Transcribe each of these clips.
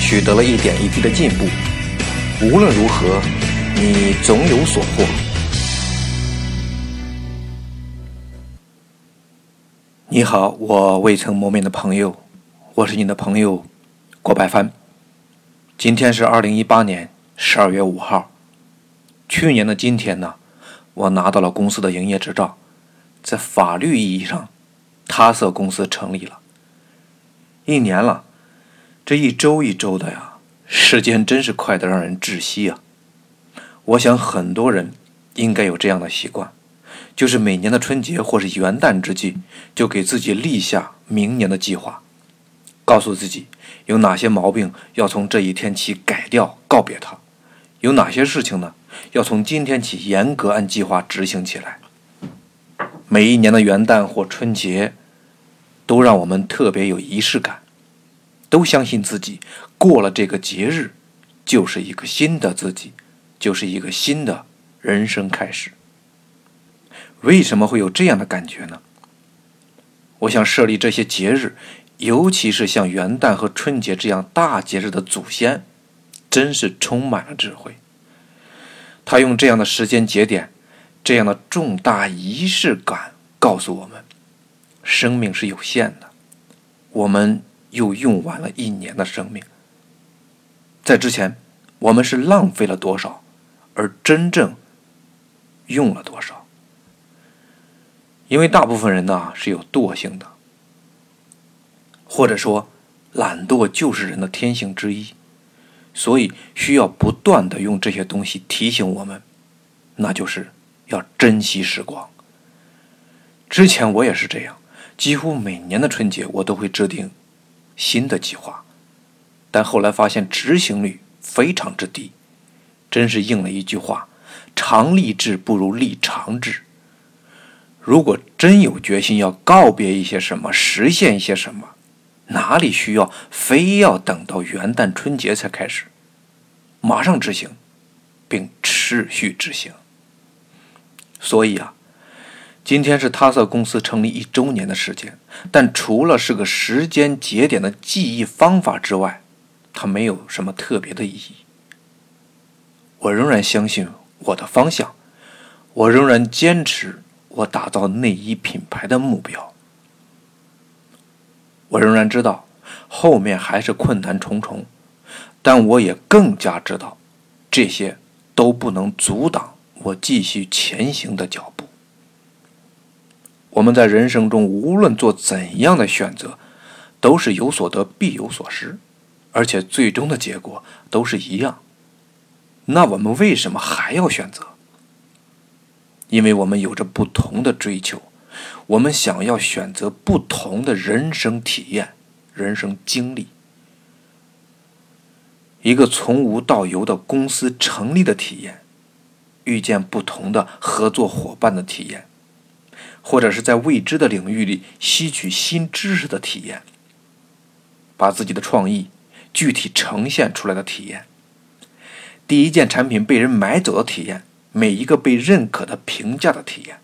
取得了一点一滴的进步，无论如何，你总有所获。你好，我未曾谋面的朋友，我是你的朋友郭百帆。今天是二零一八年十二月五号，去年的今天呢，我拿到了公司的营业执照，在法律意义上，他色公司成立了，一年了。这一周一周的呀，时间真是快得让人窒息啊！我想很多人应该有这样的习惯，就是每年的春节或是元旦之际，就给自己立下明年的计划，告诉自己有哪些毛病要从这一天起改掉、告别它，有哪些事情呢要从今天起严格按计划执行起来。每一年的元旦或春节，都让我们特别有仪式感。都相信自己过了这个节日，就是一个新的自己，就是一个新的人生开始。为什么会有这样的感觉呢？我想设立这些节日，尤其是像元旦和春节这样大节日的祖先，真是充满了智慧。他用这样的时间节点，这样的重大仪式感，告诉我们：生命是有限的，我们。又用完了一年的生命，在之前，我们是浪费了多少，而真正用了多少？因为大部分人呢是有惰性的，或者说懒惰就是人的天性之一，所以需要不断的用这些东西提醒我们，那就是要珍惜时光。之前我也是这样，几乎每年的春节我都会制定。新的计划，但后来发现执行率非常之低，真是应了一句话：“常立志不如立长志。”如果真有决心要告别一些什么，实现一些什么，哪里需要非要等到元旦春节才开始？马上执行，并持续执行。所以啊。今天是他色公司成立一周年的时间，但除了是个时间节点的记忆方法之外，它没有什么特别的意义。我仍然相信我的方向，我仍然坚持我打造内衣品牌的目标。我仍然知道后面还是困难重重，但我也更加知道，这些都不能阻挡我继续前行的脚步。我们在人生中无论做怎样的选择，都是有所得必有所失，而且最终的结果都是一样。那我们为什么还要选择？因为我们有着不同的追求，我们想要选择不同的人生体验、人生经历。一个从无到有的公司成立的体验，遇见不同的合作伙伴的体验。或者是在未知的领域里吸取新知识的体验，把自己的创意具体呈现出来的体验，第一件产品被人买走的体验，每一个被认可的评价的体验，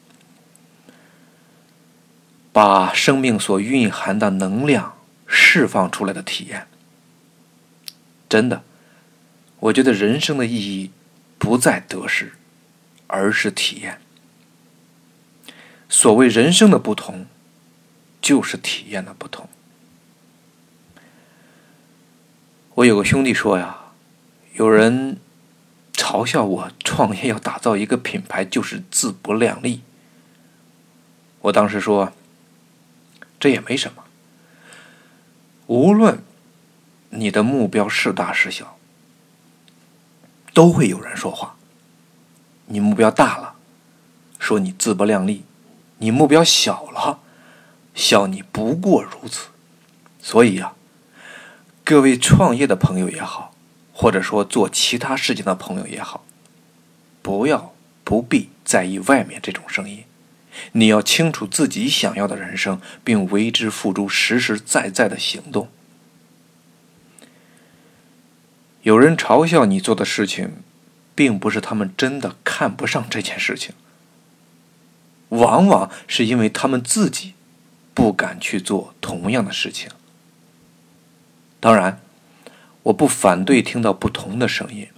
把生命所蕴含的能量释放出来的体验。真的，我觉得人生的意义不在得失，而是体验。所谓人生的不同，就是体验的不同。我有个兄弟说呀，有人嘲笑我创业要打造一个品牌就是自不量力。我当时说，这也没什么。无论你的目标是大是小，都会有人说话。你目标大了，说你自不量力。你目标小了，笑你不过如此。所以呀，各位创业的朋友也好，或者说做其他事情的朋友也好，不要不必在意外面这种声音。你要清楚自己想要的人生，并为之付诸实实在在的行动。有人嘲笑你做的事情，并不是他们真的看不上这件事情，往往是因为他们自己不敢去做同样的事情。当然，我不反对听到不同的声音，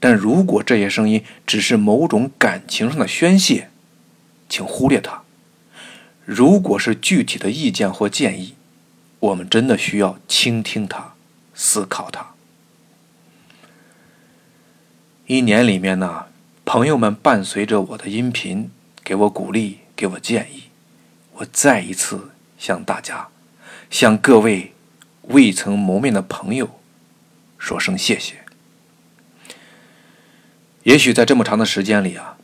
但如果这些声音只是某种感情上的宣泄，请忽略它。如果是具体的意见或建议，我们真的需要倾听它，思考它。一年里面呢，朋友们伴随着我的音频，给我鼓励，给我建议。我再一次向大家，向各位未曾谋面的朋友说声谢谢。也许在这么长的时间里啊。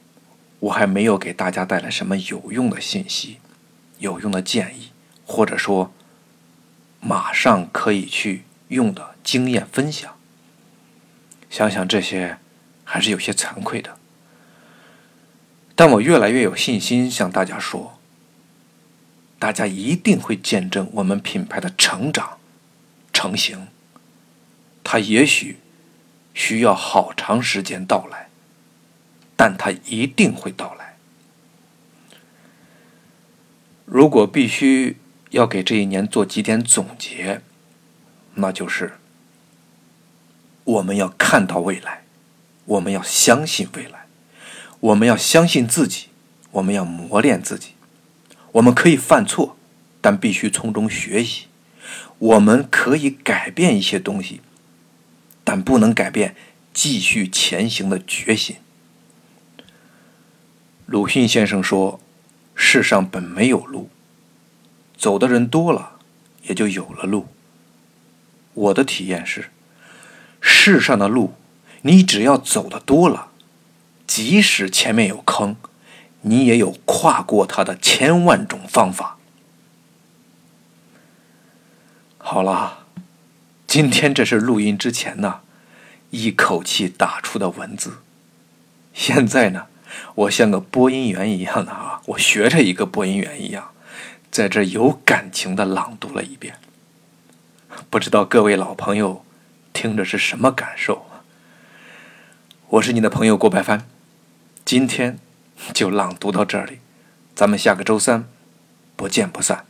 我还没有给大家带来什么有用的信息、有用的建议，或者说马上可以去用的经验分享。想想这些，还是有些惭愧的。但我越来越有信心向大家说，大家一定会见证我们品牌的成长、成型。它也许需要好长时间到来。但它一定会到来。如果必须要给这一年做几点总结，那就是我们要看到未来，我们要相信未来，我们要相信自己，我们要磨练自己。我们可以犯错，但必须从中学习。我们可以改变一些东西，但不能改变继续前行的决心。鲁迅先生说：“世上本没有路，走的人多了，也就有了路。”我的体验是，世上的路，你只要走的多了，即使前面有坑，你也有跨过它的千万种方法。好了，今天这是录音之前呢，一口气打出的文字，现在呢。我像个播音员一样的啊，我学着一个播音员一样，在这有感情的朗读了一遍。不知道各位老朋友听着是什么感受？我是你的朋友郭白帆，今天就朗读到这里，咱们下个周三不见不散。